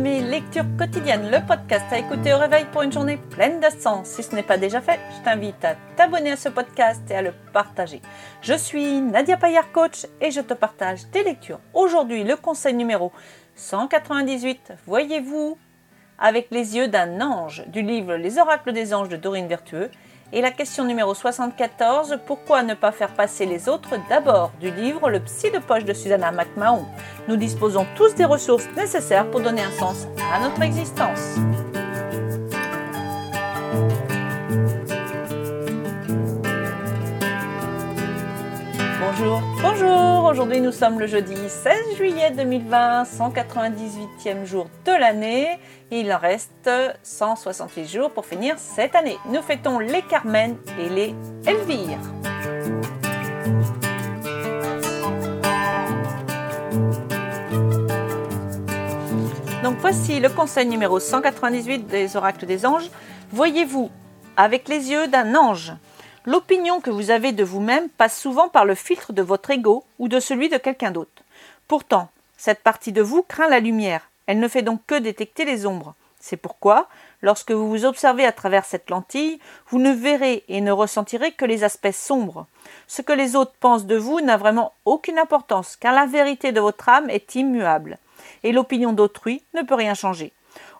mes lectures quotidiennes, le podcast à écouter au réveil pour une journée pleine de sens. Si ce n'est pas déjà fait, je t'invite à t'abonner à ce podcast et à le partager. Je suis Nadia Payard, coach, et je te partage des lectures. Aujourd'hui, le conseil numéro 198, voyez-vous avec les yeux d'un ange, du livre Les oracles des anges de Dorine Vertueux. Et la question numéro 74, pourquoi ne pas faire passer les autres d'abord du livre Le psy de poche de Susanna McMahon. Nous disposons tous des ressources nécessaires pour donner un sens à notre existence. Bonjour, aujourd'hui nous sommes le jeudi 16 juillet 2020, 198e jour de l'année. Il en reste 168 jours pour finir cette année. Nous fêtons les Carmen et les Elvire. Donc voici le conseil numéro 198 des oracles des anges. Voyez-vous avec les yeux d'un ange L'opinion que vous avez de vous-même passe souvent par le filtre de votre ego ou de celui de quelqu'un d'autre. Pourtant, cette partie de vous craint la lumière. Elle ne fait donc que détecter les ombres. C'est pourquoi, lorsque vous vous observez à travers cette lentille, vous ne verrez et ne ressentirez que les aspects sombres. Ce que les autres pensent de vous n'a vraiment aucune importance, car la vérité de votre âme est immuable, et l'opinion d'autrui ne peut rien changer.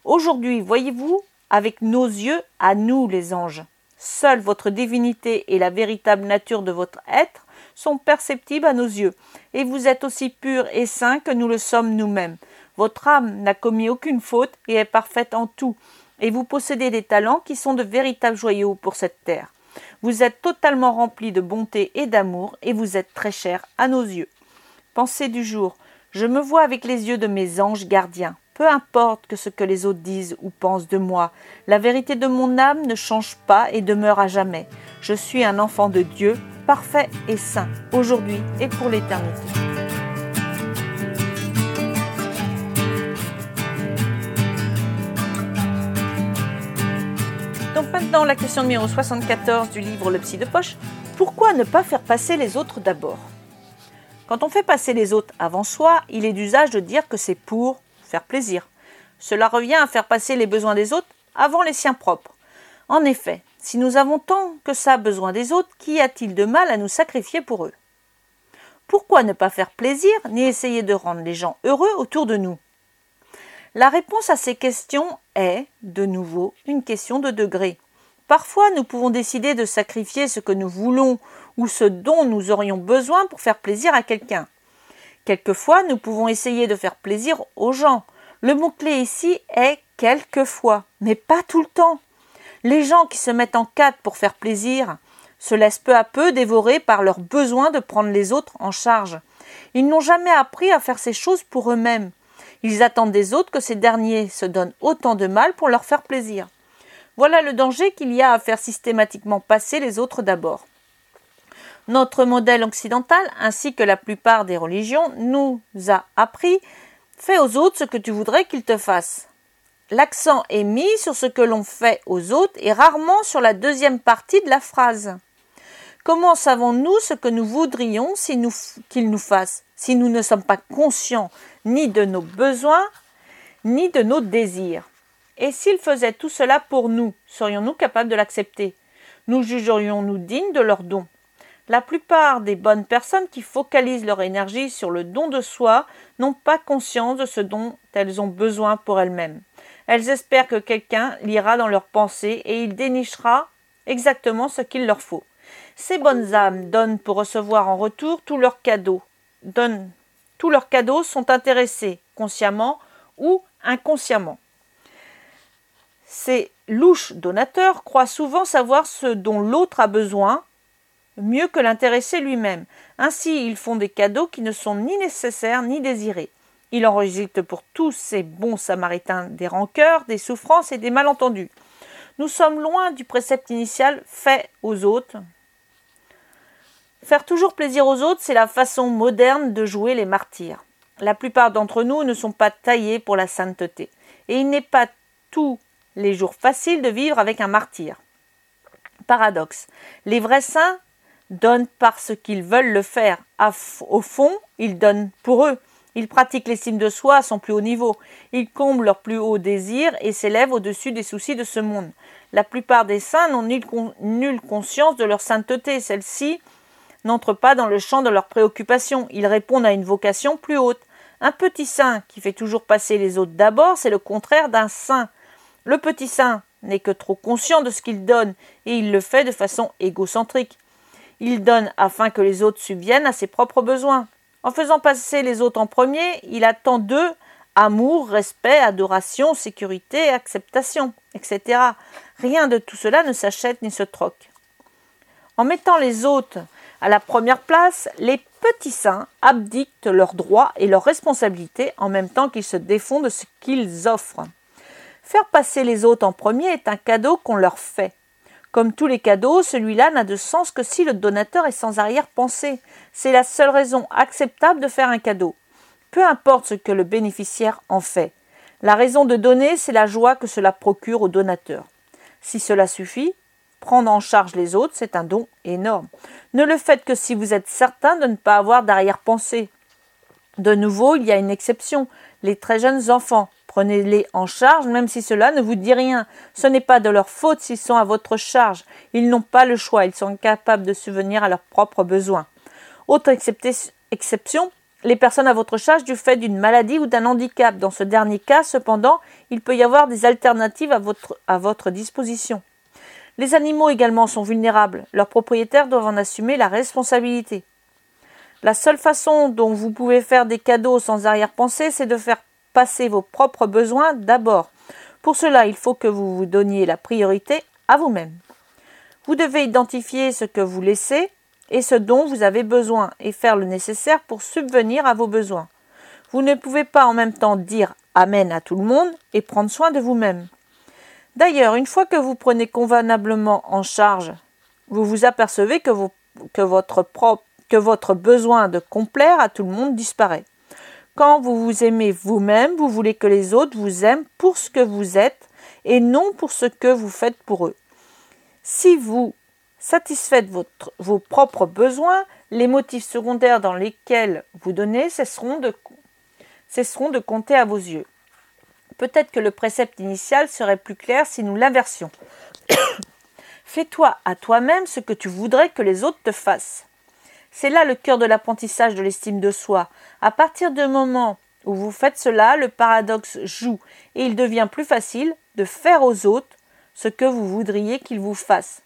Aujourd'hui, voyez-vous, avec nos yeux, à nous les anges. Seule votre divinité et la véritable nature de votre être sont perceptibles à nos yeux, et vous êtes aussi pur et saint que nous le sommes nous-mêmes. Votre âme n'a commis aucune faute et est parfaite en tout, et vous possédez des talents qui sont de véritables joyaux pour cette terre. Vous êtes totalement rempli de bonté et d'amour, et vous êtes très cher à nos yeux. Pensée du jour. Je me vois avec les yeux de mes anges gardiens. Peu importe ce que les autres disent ou pensent de moi, la vérité de mon âme ne change pas et demeure à jamais. Je suis un enfant de Dieu, parfait et saint, aujourd'hui et pour l'éternité. Donc maintenant la question numéro 74 du livre Le psy de poche. Pourquoi ne pas faire passer les autres d'abord? Quand on fait passer les autres avant soi, il est d'usage de dire que c'est pour faire plaisir. Cela revient à faire passer les besoins des autres avant les siens propres. En effet, si nous avons tant que ça besoin des autres, qu'y a-t-il de mal à nous sacrifier pour eux? Pourquoi ne pas faire plaisir ni essayer de rendre les gens heureux autour de nous? La réponse à ces questions est, de nouveau, une question de degré. Parfois, nous pouvons décider de sacrifier ce que nous voulons ou ce dont nous aurions besoin pour faire plaisir à quelqu'un. Quelquefois, nous pouvons essayer de faire plaisir aux gens. Le mot-clé ici est quelquefois, mais pas tout le temps. Les gens qui se mettent en quatre pour faire plaisir se laissent peu à peu dévorer par leur besoin de prendre les autres en charge. Ils n'ont jamais appris à faire ces choses pour eux-mêmes. Ils attendent des autres que ces derniers se donnent autant de mal pour leur faire plaisir. Voilà le danger qu'il y a à faire systématiquement passer les autres d'abord. Notre modèle occidental, ainsi que la plupart des religions, nous a appris Fais aux autres ce que tu voudrais qu'ils te fassent. L'accent est mis sur ce que l'on fait aux autres et rarement sur la deuxième partie de la phrase. Comment savons-nous ce que nous voudrions qu'ils nous fassent si nous ne sommes pas conscients ni de nos besoins ni de nos désirs? Et s'ils faisaient tout cela pour nous, serions-nous capables de l'accepter? Nous jugerions-nous dignes de leur don? La plupart des bonnes personnes qui focalisent leur énergie sur le don de soi n'ont pas conscience de ce dont elles ont besoin pour elles-mêmes. Elles espèrent que quelqu'un lira dans leurs pensées et il dénichera exactement ce qu'il leur faut. Ces bonnes âmes donnent pour recevoir en retour tous leurs cadeaux. Tous leurs cadeaux sont intéressés, consciemment ou inconsciemment. Ces louches donateurs croient souvent savoir ce dont l'autre a besoin mieux que l'intéressé lui-même. Ainsi, ils font des cadeaux qui ne sont ni nécessaires ni désirés. Il en résulte pour tous ces bons samaritains des rancœurs, des souffrances et des malentendus. Nous sommes loin du précepte initial fait aux autres. Faire toujours plaisir aux autres, c'est la façon moderne de jouer les martyrs. La plupart d'entre nous ne sont pas taillés pour la sainteté, et il n'est pas tous les jours facile de vivre avec un martyr. Paradoxe. Les vrais saints donnent parce qu'ils veulent le faire. Au fond, ils donnent pour eux. Ils pratiquent l'estime de soi à son plus haut niveau. Ils comblent leurs plus hauts désirs et s'élèvent au-dessus des soucis de ce monde. La plupart des saints n'ont nulle, conscience de leur sainteté. Celle-ci n'entre pas dans le champ de leurs préoccupations. Ils répondent à une vocation plus haute. Un petit saint qui fait toujours passer les autres d'abord, c'est le contraire d'un saint. Le petit saint n'est que trop conscient de ce qu'il donne, et il le fait de façon égocentrique. Il donne afin que les autres subviennent à ses propres besoins. En faisant passer les autres en premier, il attend d'eux amour, respect, adoration, sécurité, acceptation, etc. Rien de tout cela ne s'achète ni se troque. En mettant les autres à la première place, les petits saints abdiquent leurs droits et leurs responsabilités en même temps qu'ils se défont de ce qu'ils offrent. Faire passer les autres en premier est un cadeau qu'on leur fait. Comme tous les cadeaux, celui-là n'a de sens que si le donateur est sans arrière-pensée. C'est la seule raison acceptable de faire un cadeau. Peu importe ce que le bénéficiaire en fait. La raison de donner, c'est la joie que cela procure au donateur. Si cela suffit, prendre en charge les autres, c'est un don énorme. Ne le faites que si vous êtes certain de ne pas avoir d'arrière-pensée. De nouveau, il y a une exception, les très jeunes enfants. Prenez-les en charge, même si cela ne vous dit rien. Ce n'est pas de leur faute s'ils sont à votre charge. Ils n'ont pas le choix, ils sont capables de subvenir à leurs propres besoins. Autre exception, les personnes à votre charge du fait d'une maladie ou d'un handicap. Dans ce dernier cas, cependant, il peut y avoir des alternatives à votre, à votre disposition. Les animaux également sont vulnérables. Leurs propriétaires doivent en assumer la responsabilité. La seule façon dont vous pouvez faire des cadeaux sans arrière-pensée, c'est de faire passer vos propres besoins d'abord. Pour cela, il faut que vous vous donniez la priorité à vous-même. Vous devez identifier ce que vous laissez et ce dont vous avez besoin et faire le nécessaire pour subvenir à vos besoins. Vous ne pouvez pas en même temps dire Amen à tout le monde et prendre soin de vous-même. D'ailleurs, une fois que vous prenez convenablement en charge, vous vous apercevez que, votre besoin de complaire à tout le monde disparaît. Quand vous vous aimez vous-même, vous voulez que les autres vous aiment pour ce que vous êtes et non pour ce que vous faites pour eux. Si vous satisfaites vos propres besoins, les motifs secondaires dans lesquels vous donnez cesseront de, cesseront de compter à vos yeux. Peut-être que le précepte initial serait plus clair si nous l'inversions. Fais-toi à toi-même ce que tu voudrais que les autres te fassent. C'est là le cœur de l'apprentissage de l'estime de soi. À partir du moment où vous faites cela, le paradoxe joue et il devient plus facile de faire aux autres ce que vous voudriez qu'ils vous fassent.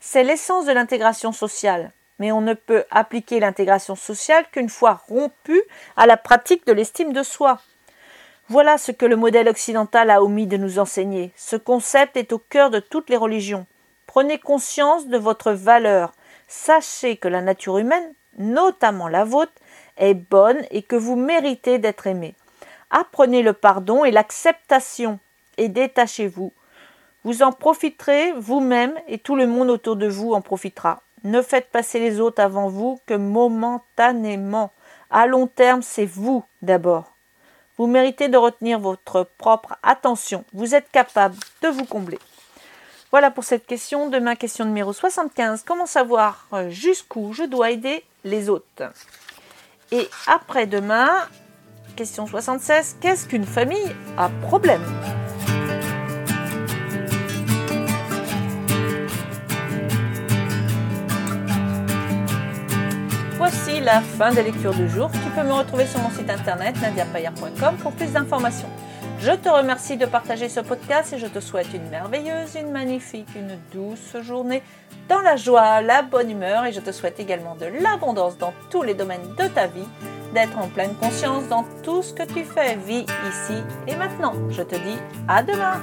C'est l'essence de l'intégration sociale, mais on ne peut appliquer l'intégration sociale qu'une fois rompue à la pratique de l'estime de soi. Voilà ce que le modèle occidental a omis de nous enseigner. Ce concept est au cœur de toutes les religions. Prenez conscience de votre valeur, sachez que la nature humaine, notamment la vôtre, est bonne et que vous méritez d'être aimé. Apprenez le pardon et l'acceptation et détachez-vous. Vous en profiterez vous-même et tout le monde autour de vous en profitera. Ne faites passer les autres avant vous que momentanément. À long terme, c'est vous d'abord. Vous méritez de retenir votre propre attention. Vous êtes capable de vous combler. Voilà pour cette question. Demain, question numéro 75. Comment savoir euh, jusqu'où je dois aider les autres Et après-demain, question 76. Qu'est-ce qu'une famille à problème? Voici la fin des lectures du jour. Tu peux me retrouver sur mon site internet nadiapayer.com pour plus d'informations. Je te remercie de partager ce podcast et je te souhaite une merveilleuse, une magnifique, une douce journée dans la joie, la bonne humeur et je te souhaite également de l'abondance dans tous les domaines de ta vie, d'être en pleine conscience dans tout ce que tu fais, vie ici et maintenant. Je te dis à demain